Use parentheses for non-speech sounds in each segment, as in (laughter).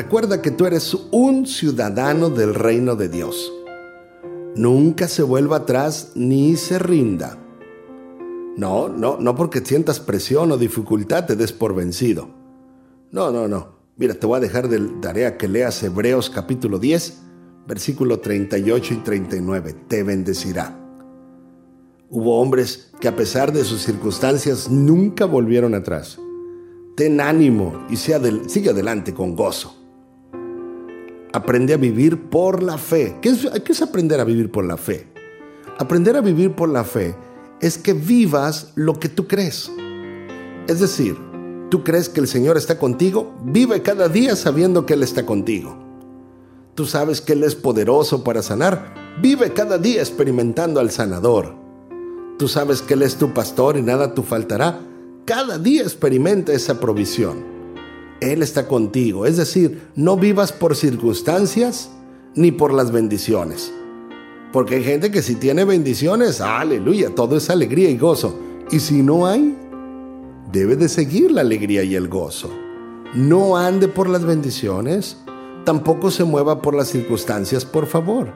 Recuerda que tú eres un ciudadano del reino de Dios. Nunca se vuelva atrás ni se rinda. No, no, no porque sientas presión o dificultad te des por vencido. No, no, no. Mira, te voy a dejar de tarea que leas Hebreos capítulo 10, versículo 38 y 39. Te bendecirá. Hubo hombres que a pesar de sus circunstancias nunca volvieron atrás. Ten ánimo y sigue adelante con gozo. Aprende a vivir por la fe. ¿Qué es, ¿Qué es aprender a vivir por la fe? Aprender a vivir por la fe es que vivas lo que tú crees. Es decir, tú crees que el Señor está contigo, vive cada día sabiendo que Él está contigo. Tú sabes que Él es poderoso para sanar, vive cada día experimentando al sanador. Tú sabes que Él es tu pastor y nada te faltará, cada día experimenta esa provisión. Él está contigo, es decir, no vivas por circunstancias ni por las bendiciones. Porque hay gente que si tiene bendiciones, aleluya, todo es alegría y gozo. Y si no hay, debe de seguir la alegría y el gozo. No ande por las bendiciones, tampoco se mueva por las circunstancias, por favor.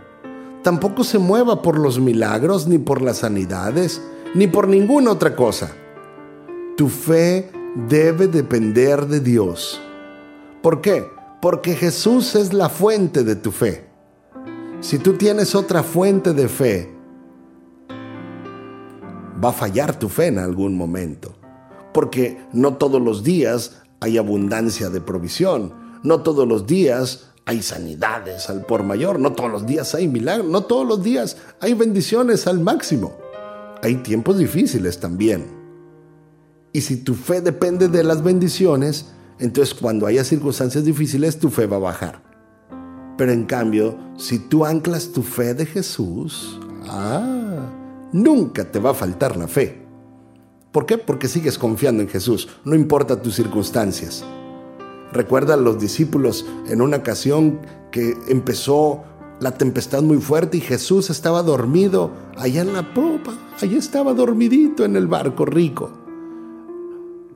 Tampoco se mueva por los milagros, ni por las sanidades, ni por ninguna otra cosa. Tu fe debe depender de Dios. ¿Por qué? Porque Jesús es la fuente de tu fe. Si tú tienes otra fuente de fe, va a fallar tu fe en algún momento. Porque no todos los días hay abundancia de provisión. No todos los días hay sanidades al por mayor. No todos los días hay milagros. No todos los días hay bendiciones al máximo. Hay tiempos difíciles también. Y si tu fe depende de las bendiciones, entonces cuando haya circunstancias difíciles, tu fe va a bajar. Pero en cambio, si tú anclas tu fe de Jesús, ah, nunca te va a faltar la fe. ¿Por qué? Porque sigues confiando en Jesús, no importa tus circunstancias. Recuerda a los discípulos en una ocasión que empezó la tempestad muy fuerte y Jesús estaba dormido allá en la propa, allá estaba dormidito en el barco rico.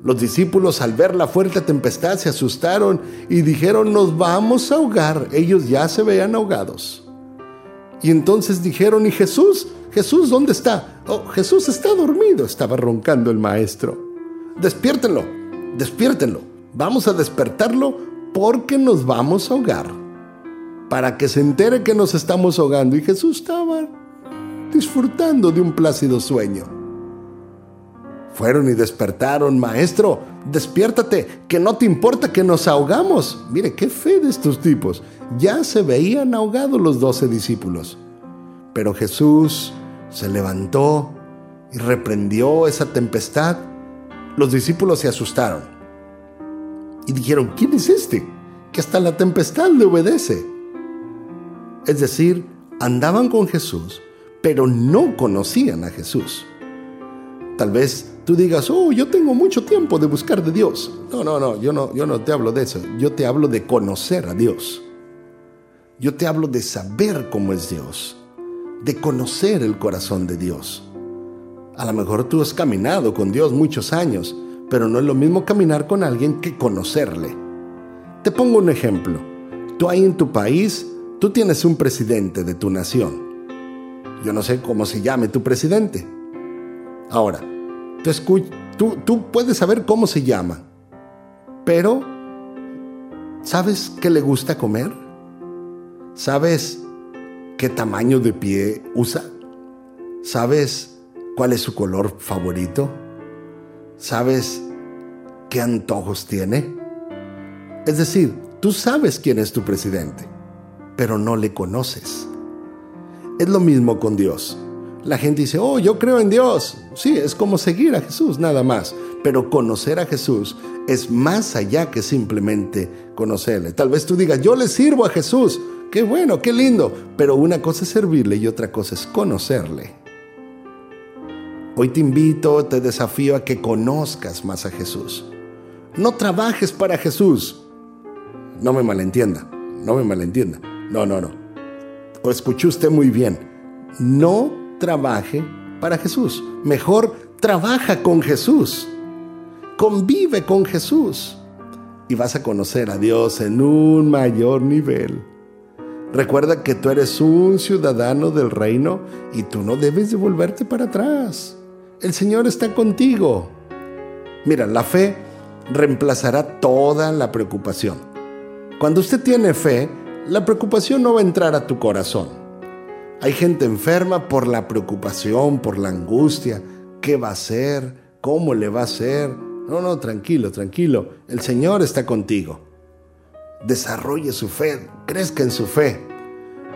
Los discípulos al ver la fuerte tempestad se asustaron y dijeron, nos vamos a ahogar. Ellos ya se veían ahogados. Y entonces dijeron, ¿y Jesús? Jesús, ¿dónde está? Oh, Jesús está dormido, estaba roncando el maestro. Despiértenlo, despiértenlo. Vamos a despertarlo porque nos vamos a ahogar. Para que se entere que nos estamos ahogando. Y Jesús estaba disfrutando de un plácido sueño. Fueron y despertaron, Maestro, despiértate, que no te importa que nos ahogamos. Mire, qué fe de estos tipos. Ya se veían ahogados los doce discípulos. Pero Jesús se levantó y reprendió esa tempestad. Los discípulos se asustaron y dijeron, ¿quién es este? Que hasta la tempestad le obedece. Es decir, andaban con Jesús, pero no conocían a Jesús. Tal vez tú digas, oh, yo tengo mucho tiempo de buscar de Dios. No, no, no, yo no, yo no te hablo de eso. Yo te hablo de conocer a Dios. Yo te hablo de saber cómo es Dios, de conocer el corazón de Dios. A lo mejor tú has caminado con Dios muchos años, pero no es lo mismo caminar con alguien que conocerle. Te pongo un ejemplo. Tú ahí en tu país, tú tienes un presidente de tu nación. Yo no sé cómo se llame tu presidente, Ahora, tú, tú, puedes saber cómo se llama, pero ¿sabes qué le gusta comer? ¿Sabes qué tamaño de pie usa? ¿Sabes cuál es su color favorito? ¿Sabes qué antojos tiene? Es decir, tú sabes quién es tu presidente, pero no le conoces. Es lo mismo con Dios. La gente dice, oh, yo creo en Dios. Sí, es como seguir a Jesús, nada más. Pero conocer a Jesús es más allá que simplemente conocerle. Tal vez tú digas, yo le sirvo a Jesús. Qué bueno, qué lindo. Pero una cosa es servirle y otra cosa es conocerle. Hoy te invito, te desafío a que conozcas más a Jesús. No trabajes para Jesús. No me malentienda, no me malentienda. No, no, no. O escuché usted muy bien. No trabaje para Jesús. Mejor trabaja con Jesús. Convive con Jesús. y vas a conocer a Dios en un mayor nivel. Recuerda que tú eres un ciudadano del reino y tú no debes de volverte para atrás. El Señor está contigo. Mira, la fe reemplazará toda la preocupación. Cuando usted tiene fe, la preocupación no va a entrar a tu corazón. Hay gente enferma por la preocupación, por la angustia. ¿Qué va a hacer? ¿Cómo le va a hacer? No, no, tranquilo, tranquilo. El Señor está contigo. Desarrolle su fe, crezca en su fe.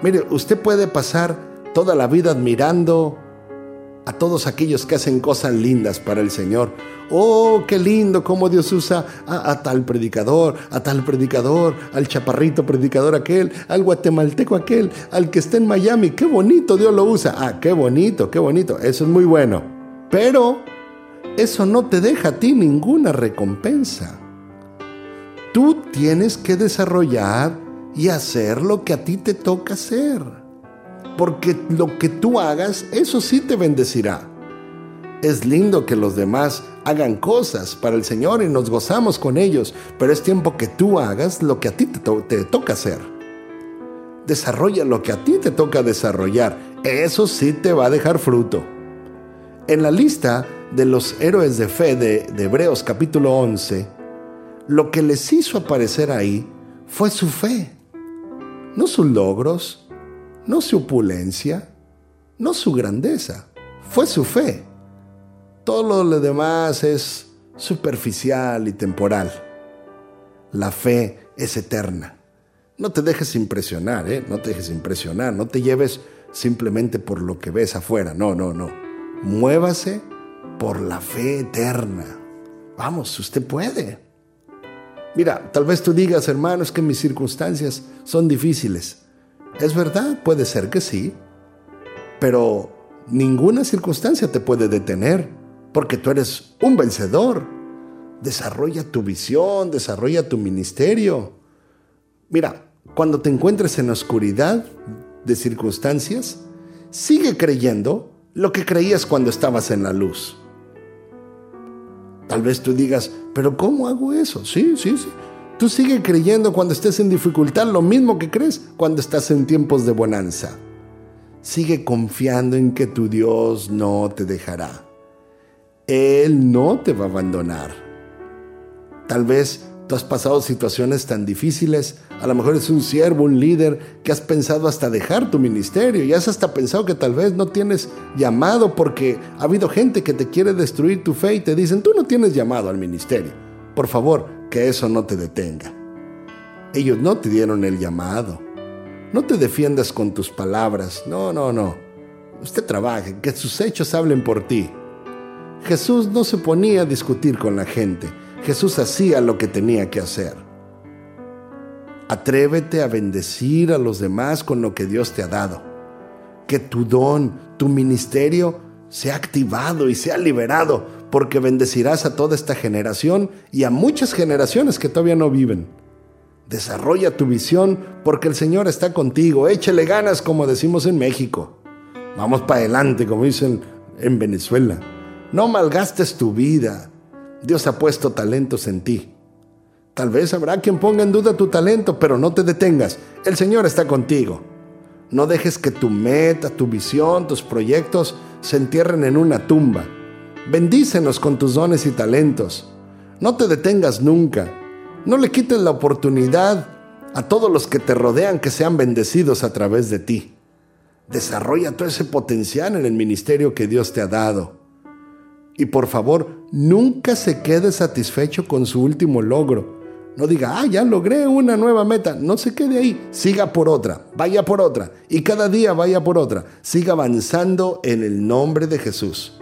Mire, usted puede pasar toda la vida admirando a todos aquellos que hacen cosas lindas para el Señor. Oh, qué lindo cómo Dios usa a, tal predicador, a tal predicador, al chaparrito predicador aquel, al guatemalteco aquel, al que está en Miami. Qué bonito Dios lo usa. Ah, qué bonito, qué bonito. Eso es muy bueno. Pero eso no te deja a ti ninguna recompensa. Tú tienes que desarrollar y hacer lo que a ti te toca hacer porque lo que tú hagas, eso sí te bendecirá. Es lindo que los demás hagan cosas para el Señor y nos gozamos con ellos, pero es tiempo que tú hagas lo que a ti te, toca hacer. Desarrolla lo que a ti te toca desarrollar. Eso sí te va a dejar fruto. En la lista de los héroes de fe de, de Hebreos capítulo 11, lo que les hizo aparecer ahí fue su fe, no sus logros, no su opulencia, no su grandeza, fue su fe. Todo lo demás es superficial y temporal. La fe es eterna. No te dejes impresionar, ¿eh? No te dejes impresionar, no te lleves simplemente por lo que ves afuera, no, no, no. Muévase por la fe eterna. Vamos, usted puede. Mira, tal vez tú digas, hermano, es que mis circunstancias son difíciles. Es verdad, puede ser que sí, pero ninguna circunstancia te puede detener, porque tú eres un vencedor. Desarrolla tu visión, desarrolla tu ministerio. Mira, cuando te encuentres en la oscuridad de circunstancias, sigue creyendo lo que creías cuando estabas en la luz. Tal vez tú digas, pero ¿cómo hago eso? Sí, sí, sí. Tú sigue creyendo cuando estés en dificultad lo mismo que crees cuando estás en tiempos de bonanza. Sigue confiando en que tu Dios no te dejará. Él no te va a abandonar. Tal vez tú has pasado situaciones tan difíciles, a lo mejor es un siervo, un líder, que has pensado hasta dejar tu ministerio y has hasta pensado que tal vez no tienes llamado porque ha habido gente que te quiere destruir tu fe y te dicen, tú no tienes llamado al ministerio. Por favor, que eso no te detenga. Ellos no te dieron el llamado. No te defiendas con tus palabras. No, no, no. Usted trabaje, que sus hechos hablen por ti. Jesús no se ponía a discutir con la gente. Jesús hacía lo que tenía que hacer. Atrévete a bendecir a los demás con lo que Dios te ha dado. Que tu don, tu ministerio, sea activado y sea liberado porque bendecirás a toda esta generación y a muchas generaciones que todavía no viven. Desarrolla tu visión porque el Señor está contigo. Échele ganas como decimos en México. Vamos para adelante como dicen en Venezuela. No malgastes tu vida. Dios ha puesto talentos en ti. Tal vez habrá quien ponga en duda tu talento, pero no te detengas. El Señor está contigo. No dejes que tu meta, tu visión, tus proyectos se entierren en una tumba Bendícenos con tus dones y talentos. No te detengas nunca. No le quites la oportunidad a todos los que te rodean que sean bendecidos a través de ti. Desarrolla todo ese potencial en el ministerio que Dios te ha dado. Y por favor, nunca se quede satisfecho con su último logro. No diga, ah, ya logré una nueva meta. No se quede ahí. Siga por otra, vaya por otra. Y cada día vaya por otra. Siga avanzando en el nombre de Jesús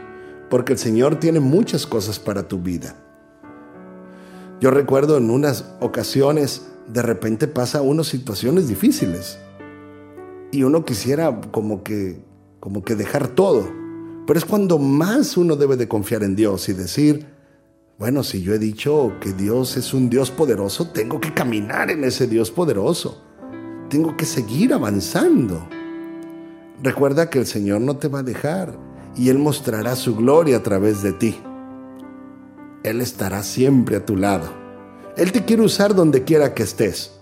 porque el Señor tiene muchas cosas para tu vida. Yo recuerdo en unas ocasiones, de repente pasa unas situaciones difíciles y uno quisiera como que, como que dejar todo. Pero es cuando más uno debe de confiar en Dios y decir, bueno, si yo he dicho que Dios es un Dios poderoso, tengo que caminar en ese Dios poderoso. Tengo que seguir avanzando. Recuerda que el Señor no te va a dejar y Él mostrará su gloria a través de ti. Él estará siempre a tu lado. Él te quiere usar donde quiera que estés.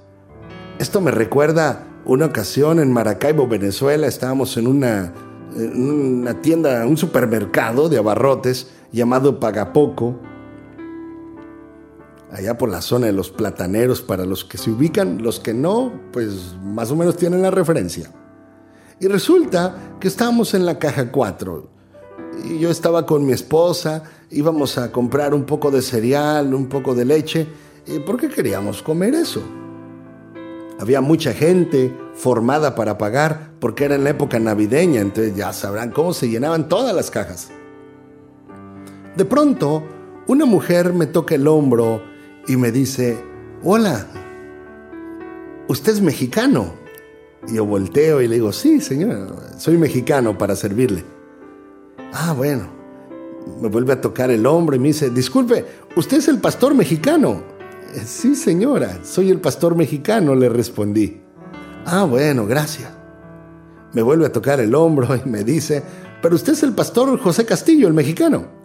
Esto me recuerda una ocasión en Maracaibo, Venezuela, estábamos en una, en una tienda, un supermercado de abarrotes llamado Pagapoco, allá por la zona de los plataneros, para los que se ubican, los que no, pues más o menos tienen la referencia. Y resulta que estábamos en la caja 4. Yo estaba con mi esposa, íbamos a comprar un poco de cereal, un poco de leche, porque queríamos comer eso. Había mucha gente formada para pagar porque era en la época navideña, entonces ya sabrán cómo se llenaban todas las cajas. De pronto, una mujer me toca el hombro y me dice, hola, ¿usted es mexicano? Y yo volteo y le digo, sí, señor, soy mexicano para servirle. Ah, bueno. Me vuelve a tocar el hombro y me dice, disculpe, ¿usted es el pastor mexicano? Sí, señora, soy el pastor mexicano, le respondí. Ah, bueno, gracias. Me vuelve a tocar el hombro (laughs) y me dice, pero usted es el pastor José Castillo, el mexicano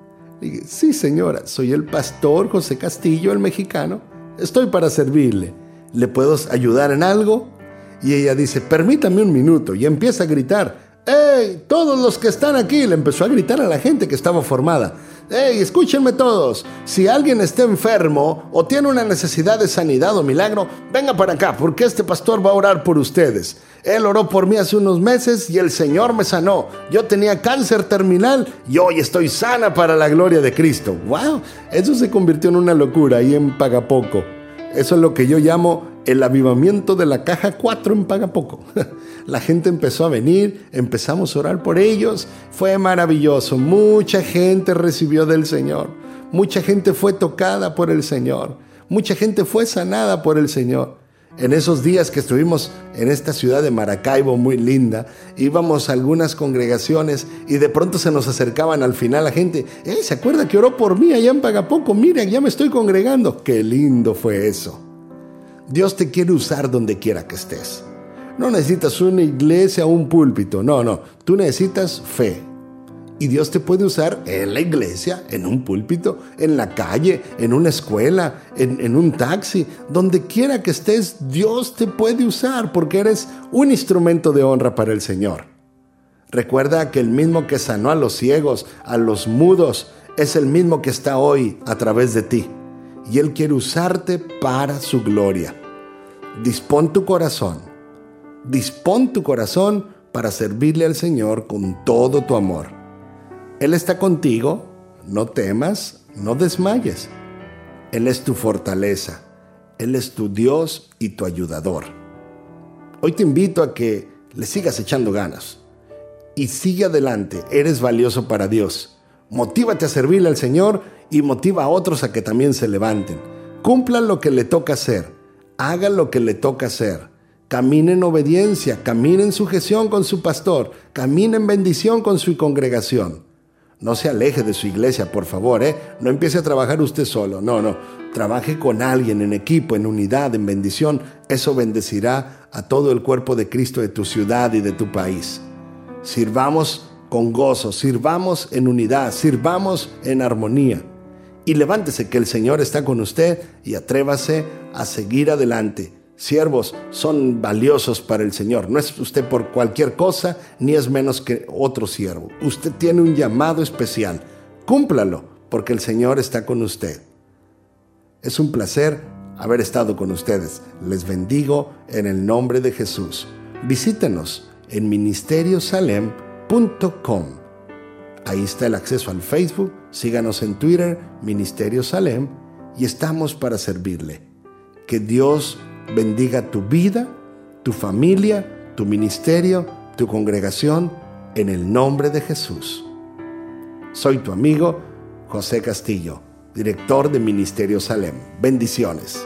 sí, señora, soy el pastor José Castillo, el mexicano. Estoy para servirle. ¿Le puedo ayudar en algo? Y ella dice, permítame un minuto. Y empieza a gritar, ¡Ey! Todos los que están aquí, le empezó a gritar a la gente que estaba formada. ¡Ey! Escúchenme todos. Si alguien está enfermo o tiene una necesidad de sanidad o milagro, venga para acá, porque este pastor va a orar por ustedes. Él oró por mí hace unos meses y el Señor me sanó. Yo tenía cáncer terminal y hoy estoy sana para la gloria de Cristo. ¡Wow! Eso se convirtió en una locura ahí en Pagapoco. Eso es lo que yo llamo el avivamiento de la caja 4 en Pagapoco. (laughs) La gente empezó a venir, empezamos a orar por ellos. Fue maravilloso. Mucha gente recibió del Señor. Mucha gente fue tocada por el Señor. Mucha gente fue sanada por el Señor. En esos días que estuvimos en esta ciudad de Maracaibo muy linda, íbamos a algunas congregaciones y de pronto se nos acercaban al final la gente, eh, ¿se acuerda que oró por mí allá en Pagapoco? Miren, ya me estoy congregando. Qué lindo fue eso. Dios te quiere usar donde quiera que estés. No necesitas una iglesia o un púlpito, no, no, tú necesitas fe, y Dios te puede usar en la iglesia, en un púlpito, en la calle, en una escuela, en, un taxi, donde quiera que estés, Dios te puede usar porque eres un instrumento de honra para el Señor. Recuerda que el mismo que sanó a los ciegos, a los mudos, es el mismo que está hoy a través de ti. Y Él quiere usarte para su gloria. Dispón tu corazón. Dispón tu corazón para servirle al Señor con todo tu amor. Él está contigo, no temas, no desmayes. Él es tu fortaleza, Él es tu Dios y tu ayudador. Hoy te invito a que le sigas echando ganas y sigue adelante, eres valioso para Dios. Motívate a servirle al Señor y motiva a otros a que también se levanten. Cumplan lo que le toca hacer, hagan lo que le toca hacer. Camine en obediencia, camine en sujeción con su pastor, camine en bendición con su congregación. No se aleje de su iglesia, por favor, ¿eh? No empiece a trabajar usted solo, no, no. Trabaje con alguien, en equipo, en unidad, en bendición. Eso bendecirá a todo el cuerpo de Cristo de tu ciudad y de tu país. Sirvamos con gozo, sirvamos en unidad, sirvamos en armonía. Y levántese que el Señor está con usted y atrévase a seguir adelante siervos son valiosos para el Señor. No es usted por cualquier cosa, ni es menos que otro siervo. Usted tiene un llamado especial. Cúmplalo, porque el Señor está con usted. Es un placer haber estado con ustedes. Les bendigo en el nombre de Jesús. Visítenos en ministeriosalem.com. Ahí está el acceso al Facebook. Síganos en Twitter, Ministerio Salem, y estamos para servirle. Que Dios bendiga tu vida, tu familia, tu ministerio, tu congregación, en el nombre de Jesús. Soy tu amigo José Castillo, director de Ministerio Salem. Bendiciones.